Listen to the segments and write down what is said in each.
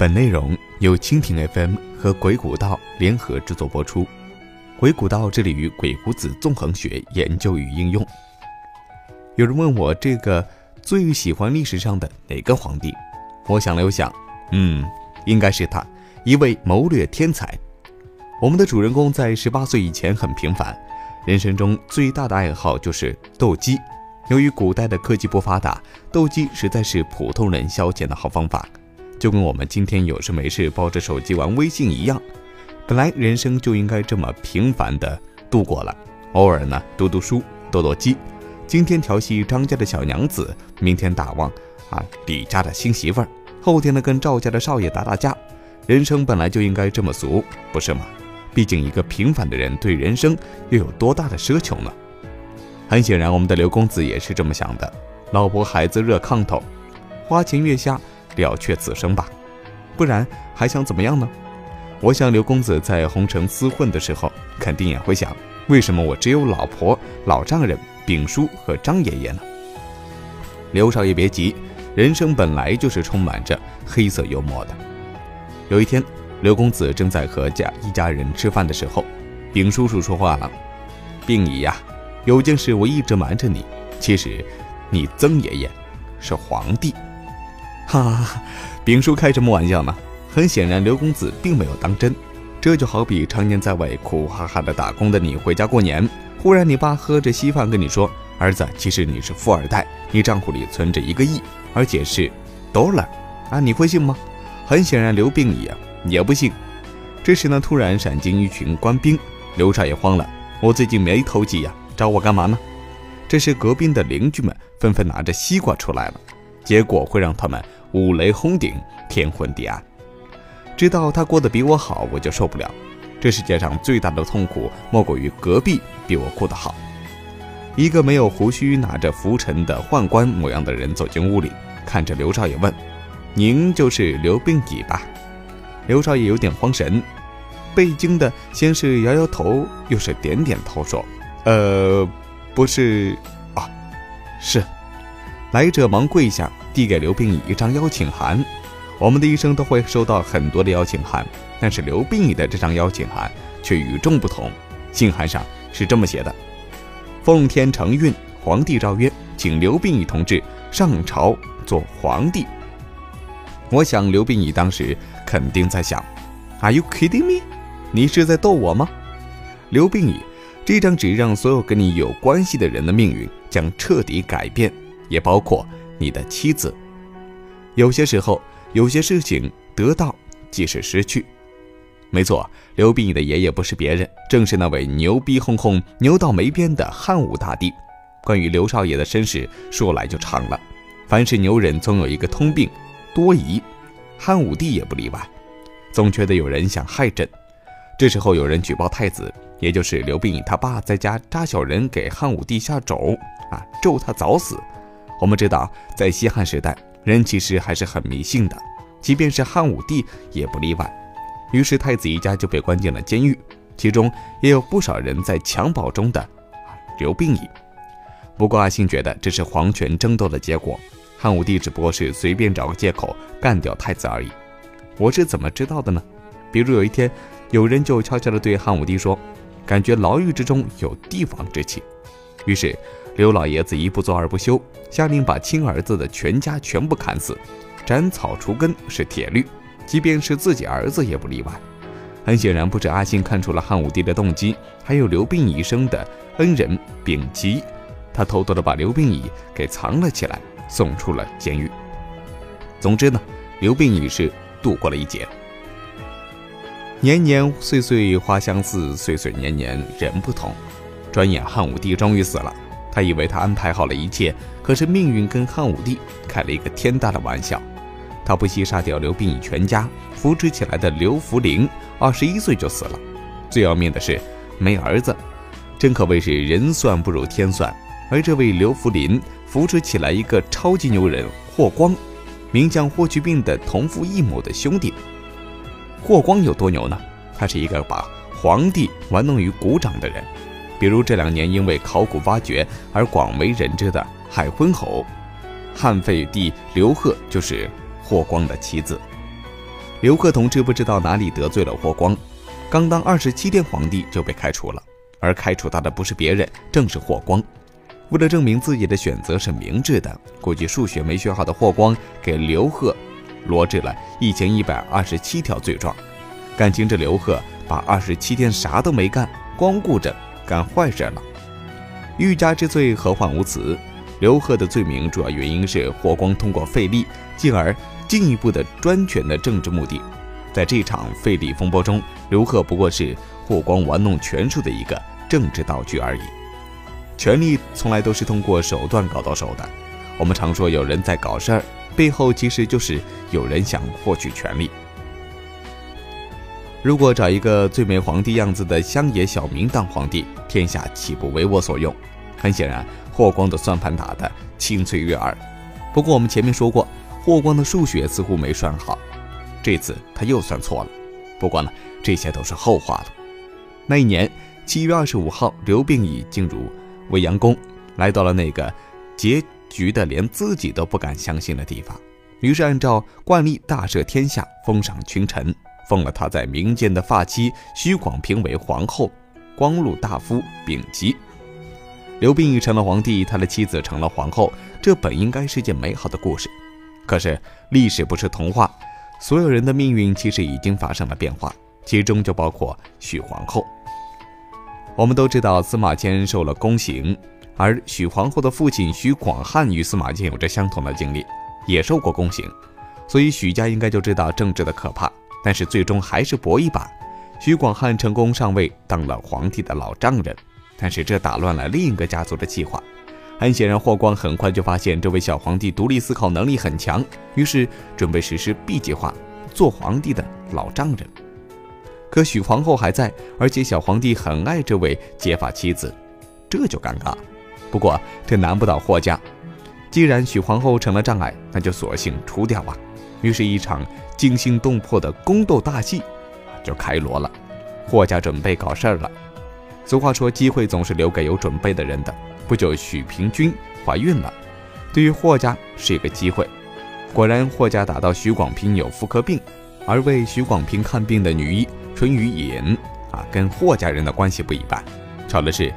本内容由蜻蜓 FM 和鬼谷道联合制作播出。鬼谷道致力于鬼谷子纵横学研究与应用。有人问我这个最喜欢历史上的哪个皇帝？我想了又想，嗯，应该是他，一位谋略天才。我们的主人公在十八岁以前很平凡，人生中最大的爱好就是斗鸡。由于古代的科技不发达，斗鸡实在是普通人消遣的好方法，就跟我们今天有事没事抱着手机玩微信一样。本来人生就应该这么平凡的度过了，偶尔呢读读书、剁剁鸡，今天调戏张家的小娘子，明天打望啊李家的新媳妇儿，后天呢跟赵家的少爷打打架。人生本来就应该这么俗，不是吗？毕竟一个平凡的人对人生又有多大的奢求呢？很显然，我们的刘公子也是这么想的。老婆孩子热炕头，花前月下了却此生吧，不然还想怎么样呢？我想刘公子在红尘厮混的时候，肯定也会想：为什么我只有老婆、老丈人丙叔和张爷爷呢？刘少爷别急，人生本来就是充满着黑色幽默的。有一天，刘公子正在和家一家人吃饭的时候，丙叔叔说话了：“丙姨呀。”有件事我一直瞒着你，其实，你曾爷爷是皇帝。哈哈哈，丙叔开什么玩笑呢？很显然，刘公子并没有当真。这就好比常年在外苦哈哈的打工的你回家过年，忽然你爸喝着稀饭跟你说：“儿子，其实你是富二代，你账户里存着一个亿，而且是 dollar 啊！”你会信吗？很显然，刘病也也不信。这时呢，突然闪进一群官兵，刘少爷慌了：“我最近没投机呀。”找我干嘛呢？这时，隔壁的邻居们纷纷拿着西瓜出来了，结果会让他们五雷轰顶，天昏地暗。知道他过得比我好，我就受不了。这世界上最大的痛苦，莫过于隔壁比我过得好。一个没有胡须、拿着拂尘的宦官模样的人走进屋里，看着刘少爷问：“您就是刘病已吧？”刘少爷有点慌神，被惊的先是摇摇头，又是点点头，说。呃，不是啊，是。来者忙跪下，递给刘病已一张邀请函。我们的一生都会收到很多的邀请函，但是刘病已的这张邀请函却与众不同。信函上是这么写的：“奉天承运，皇帝诏曰，请刘病已同志上朝做皇帝。”我想刘病已当时肯定在想：“Are you kidding me？你是在逗我吗？”刘病已。这张纸让所有跟你有关系的人的命运将彻底改变，也包括你的妻子。有些时候，有些事情得到即是失去。没错，刘病已的爷爷不是别人，正是那位牛逼哄哄、牛到没边的汉武大帝。关于刘少爷的身世，说来就长了。凡是牛人，总有一个通病——多疑。汉武帝也不例外，总觉得有人想害朕。这时候，有人举报太子。也就是刘病已他爸在家扎小人给汉武帝下咒啊，咒他早死。我们知道，在西汉时代，人其实还是很迷信的，即便是汉武帝也不例外。于是太子一家就被关进了监狱，其中也有不少人在襁褓中的刘病已。不过阿信觉得这是皇权争斗的结果，汉武帝只不过是随便找个借口干掉太子而已。我是怎么知道的呢？比如有一天，有人就悄悄地对汉武帝说。感觉牢狱之中有帝王之气，于是刘老爷子一不做二不休，下令把亲儿子的全家全部砍死，斩草除根是铁律，即便是自己儿子也不例外。很显然，不止阿信看出了汉武帝的动机，还有刘病已生的恩人丙吉，他偷偷的把刘病已给藏了起来，送出了监狱。总之呢，刘病已是度过了一劫。年年岁岁花相似，岁岁年年人不同。转眼汉武帝终于死了，他以为他安排好了一切，可是命运跟汉武帝开了一个天大的玩笑。他不惜杀掉刘病已全家，扶持起来的刘弗陵二十一岁就死了。最要命的是没儿子，真可谓是人算不如天算。而这位刘弗陵扶持起来一个超级牛人霍光，名将霍去病的同父异母的兄弟。霍光有多牛呢？他是一个把皇帝玩弄于股掌的人，比如这两年因为考古发掘而广为人知的海昏侯，汉废帝刘贺就是霍光的妻子。刘贺同志不知道哪里得罪了霍光？刚当二十七天皇帝就被开除了，而开除他的不是别人，正是霍光。为了证明自己的选择是明智的，估计数学没学好的霍光给刘贺罗织了一千一百二十七条罪状。感情这刘贺把二十七天啥都没干，光顾着干坏事了。欲加之罪，何患无辞？刘贺的罪名主要原因是霍光通过废立，进而。进一步的专权的政治目的，在这场废立风波中，刘贺不过是霍光玩弄权术的一个政治道具而已。权力从来都是通过手段搞到手的。我们常说有人在搞事儿，背后其实就是有人想获取权力。如果找一个最美皇帝样子的乡野小民当皇帝，天下岂不为我所用？很显然，霍光的算盘打得清脆悦耳。不过我们前面说过。霍光的数学似乎没算好，这次他又算错了。不过呢，这些都是后话了。那一年七月二十五号，刘病已进入未央宫，来到了那个结局的连自己都不敢相信的地方。于是按照惯例大赦天下，封赏群臣，封了他在民间的发妻徐广平为皇后，光禄大夫丙吉。刘病已成了皇帝，他的妻子成了皇后，这本应该是件美好的故事。可是历史不是童话，所有人的命运其实已经发生了变化，其中就包括许皇后。我们都知道司马迁受了宫刑，而许皇后的父亲许广汉与司马迁有着相同的经历，也受过宫刑，所以许家应该就知道政治的可怕。但是最终还是搏一把，许广汉成功上位，当了皇帝的老丈人。但是这打乱了另一个家族的计划。很显然，霍光很快就发现这位小皇帝独立思考能力很强，于是准备实施 B 计划，做皇帝的老丈人。可许皇后还在，而且小皇帝很爱这位结发妻子，这就尴尬。不过这难不倒霍家，既然许皇后成了障碍，那就索性除掉吧。于是，一场惊心动魄的宫斗大戏就开锣了。霍家准备搞事儿了。俗话说，机会总是留给有准备的人的。不久，许平君怀孕了，对于霍家是一个机会。果然，霍家打到许广平有妇科病，而为许广平看病的女医淳于衍啊，跟霍家人的关系不一般。巧的是，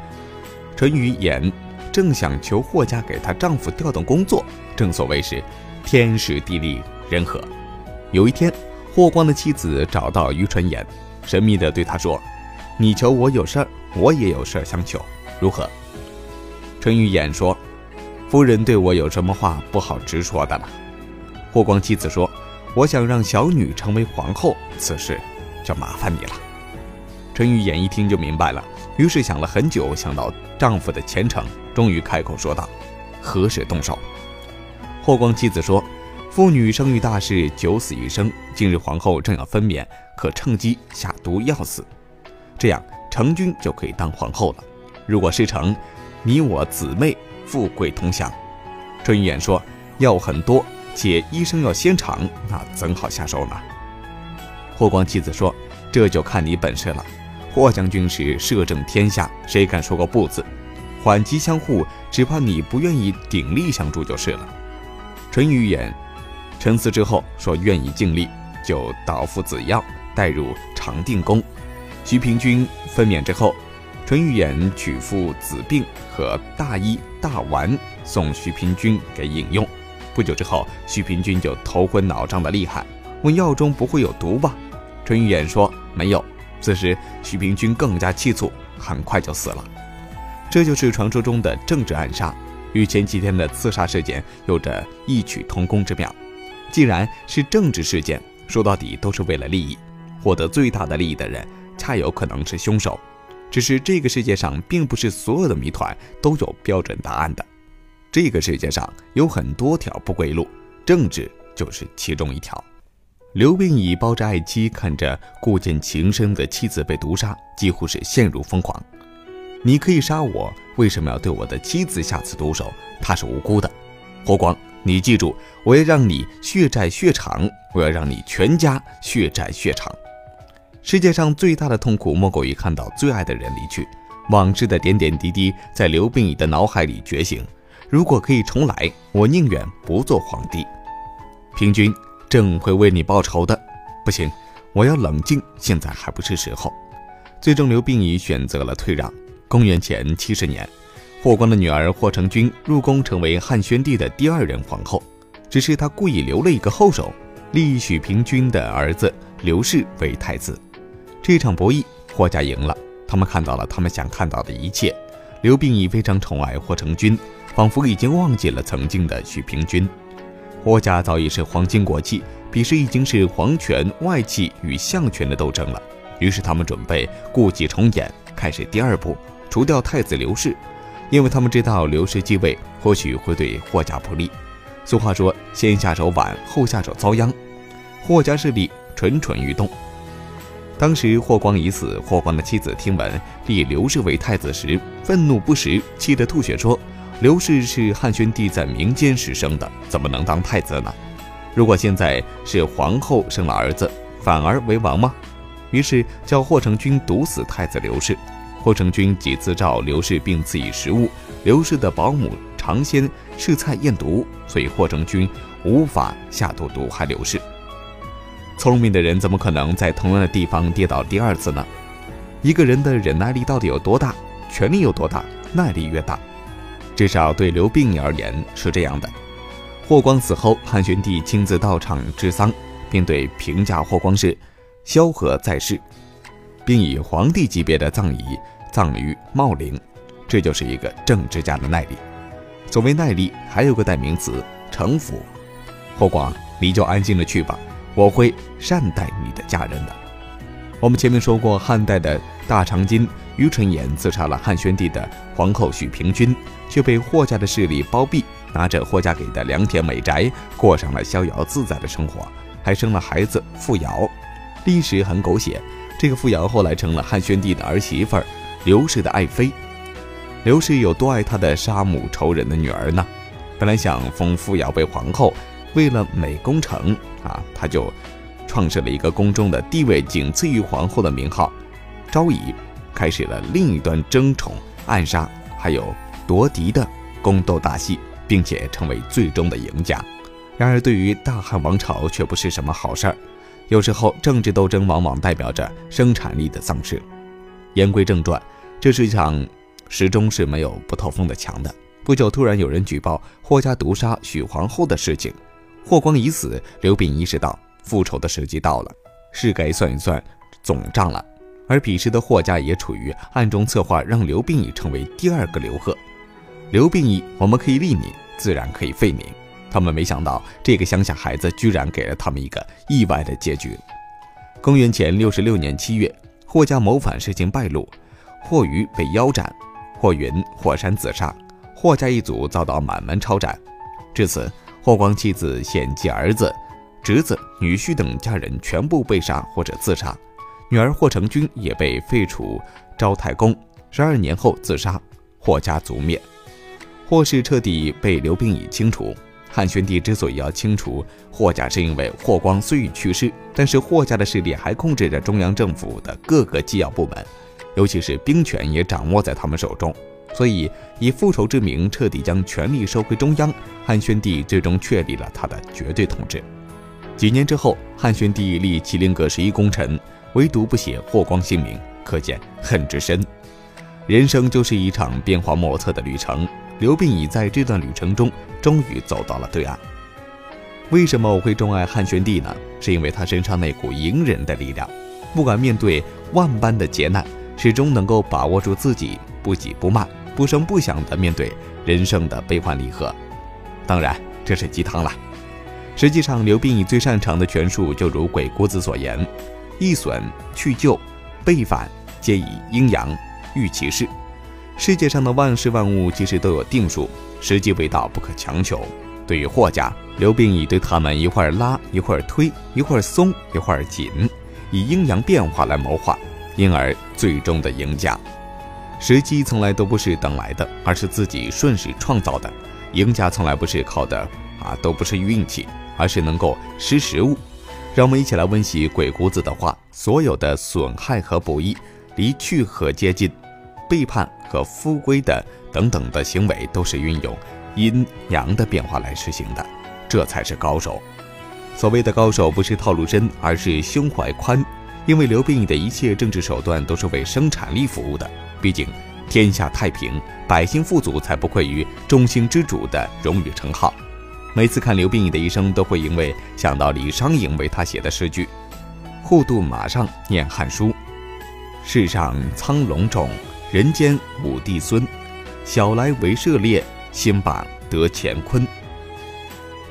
淳于衍正想求霍家给她丈夫调动工作。正所谓是天时地利人和。有一天，霍光的妻子找到于纯衍，神秘地对他说：“你求我有事儿，我也有事儿相求，如何？”陈玉衍说：“夫人对我有什么话不好直说的了？”霍光妻子说：“我想让小女成为皇后，此事就麻烦你了。”陈玉衍一听就明白了，于是想了很久，想到丈夫的前程，终于开口说道：“何时动手？”霍光妻子说：“妇女生育大事，九死一生。今日皇后正要分娩，可趁机下毒药死，这样成君就可以当皇后了。如果事成，”你我姊妹富贵同享。春雨眼说：“药很多，且医生要先尝，那怎好下手呢？”霍光妻子说：“这就看你本事了。霍将军是摄政天下，谁敢说个不字？缓急相护，只怕你不愿意鼎力相助就是了。”春雨眼沉思之后说：“愿意尽力，就导服子药，带入长定宫。徐平君分娩之后。”淳于衍取父子病和大医大丸送徐平君给饮用，不久之后，徐平君就头昏脑胀的厉害。问药中不会有毒吧？淳于衍说没有。此时，徐平君更加气促，很快就死了。这就是传说中的政治暗杀，与前几天的刺杀事件有着异曲同工之妙。既然是政治事件，说到底都是为了利益，获得最大的利益的人，恰有可能是凶手。只是这个世界上并不是所有的谜团都有标准答案的，这个世界上有很多条不归路，政治就是其中一条。刘病已抱着爱妻，看着故见情深的妻子被毒杀，几乎是陷入疯狂。你可以杀我，为什么要对我的妻子下此毒手？她是无辜的。霍光，你记住，我要让你血债血偿，我要让你全家血债血偿。世界上最大的痛苦莫过于看到最爱的人离去，往事的点点滴滴在刘病已的脑海里觉醒。如果可以重来，我宁愿不做皇帝。平君朕会为你报仇的。不行，我要冷静，现在还不是时候。最终，刘病已选择了退让。公元前七十年，霍光的女儿霍成君入宫，成为汉宣帝的第二任皇后。只是他故意留了一个后手，立许平君的儿子刘氏为太子。这场博弈，霍家赢了。他们看到了他们想看到的一切。刘病已非常宠爱霍成君，仿佛已经忘记了曾经的许平君。霍家早已是皇亲国戚，彼时已经是皇权、外戚与相权的斗争了。于是他们准备故伎重演，开始第二步，除掉太子刘氏，因为他们知道刘氏继位或许会对霍家不利。俗话说：“先下手晚，后下手遭殃。”霍家势力蠢蠢欲动。当时霍光已死，霍光的妻子听闻立刘氏为太子时，愤怒不食，气得吐血，说：“刘氏是汉宣帝在民间时生的，怎么能当太子呢？如果现在是皇后生了儿子，反而为王吗？”于是叫霍成君毒死太子刘氏。霍成君几次召刘氏，并赐以食物。刘氏的保姆尝鲜试菜验毒，所以霍成君无法下毒毒害刘氏。聪明的人怎么可能在同样的地方跌倒第二次呢？一个人的忍耐力到底有多大，权力有多大，耐力越大。至少对刘病已而言是这样的。霍光死后，汉宣帝亲自到场治丧，并对评价霍光是萧何在世，并以皇帝级别的葬仪。葬于茂陵，这就是一个政治家的耐力。所谓耐力，还有个代名词——城府。霍光，你就安静的去吧，我会善待你的家人的。我们前面说过，汉代的大长今于纯言刺杀了汉宣帝的皇后许平君，却被霍家的势力包庇，拿着霍家给的良田美宅，过上了逍遥自在的生活，还生了孩子傅瑶。历史很狗血，这个傅瑶后来成了汉宣帝的儿媳妇儿。刘氏的爱妃，刘氏有多爱她的杀母仇人的女儿呢？本来想封傅瑶为皇后，为了美功成啊，他就创设了一个宫中的地位仅次于皇后的名号——昭仪，开始了另一段争宠、暗杀还有夺嫡的宫斗大戏，并且成为最终的赢家。然而，对于大汉王朝却不是什么好事儿。有时候，政治斗争往往代表着生产力的丧失。言归正传。这世界上始终是没有不透风的墙的。不久，突然有人举报霍家毒杀许皇后的事情。霍光已死，刘病已意识到复仇的时机到了，是该算一算总账了。而彼时的霍家也处于暗中策划让刘病已成为第二个刘贺。刘病已，我们可以立你，自然可以废你。他们没想到，这个乡下孩子居然给了他们一个意外的结局。公元前六十六年七月，霍家谋反事情败露。霍余被腰斩，霍云、霍山自杀，霍家一族遭到满门抄斩。至此，霍光妻子献继儿子、侄子、女婿等家人全部被杀或者自杀，女儿霍成君也被废除昭太公。十二年后自杀，霍家族灭。霍氏彻底被刘病已清除。汉宣帝之所以要清除霍家，是因为霍光虽已去世，但是霍家的势力还控制着中央政府的各个机要部门。尤其是兵权也掌握在他们手中，所以以复仇之名彻底将权力收回中央。汉宣帝最终确立了他的绝对统治。几年之后，汉宣帝立麒麟阁十一功臣，唯独不写霍光姓名，可见恨之深。人生就是一场变化莫测的旅程。刘病已在这段旅程中终于走到了对岸。为什么我会钟爱汉宣帝呢？是因为他身上那股隐忍的力量，不敢面对万般的劫难。始终能够把握住自己，不急不慢，不声不响地面对人生的悲欢离合。当然，这是鸡汤了。实际上，刘病已最擅长的权术，就如鬼谷子所言：“易损去旧，背反皆以阴阳御其事。”世界上的万事万物其实都有定数，时机未到不可强求。对于霍家，刘病已对他们一会儿拉一会儿推，一会儿松一会儿紧，以阴阳变化来谋划。因而，最终的赢家，时机从来都不是等来的，而是自己顺势创造的。赢家从来不是靠的啊，都不是运气，而是能够识时务。让我们一起来温习鬼谷子的话：所有的损害和不易、离去和接近、背叛和复归的等等的行为，都是运用阴阳的变化来实行的，这才是高手。所谓的高手不是套路深，而是胸怀宽。因为刘病已的一切政治手段都是为生产力服务的。毕竟，天下太平，百姓富足，才不愧于中兴之主的荣誉称号。每次看刘病已的一生，都会因为想到李商隐为他写的诗句：“互渡马上念汉书，世上苍龙种，人间五帝孙。小来为涉猎，新榜得乾坤。”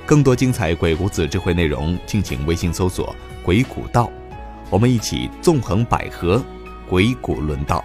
更多精彩鬼谷子智慧内容，敬请微信搜索“鬼谷道”，我们一起纵横捭阖，鬼谷论道。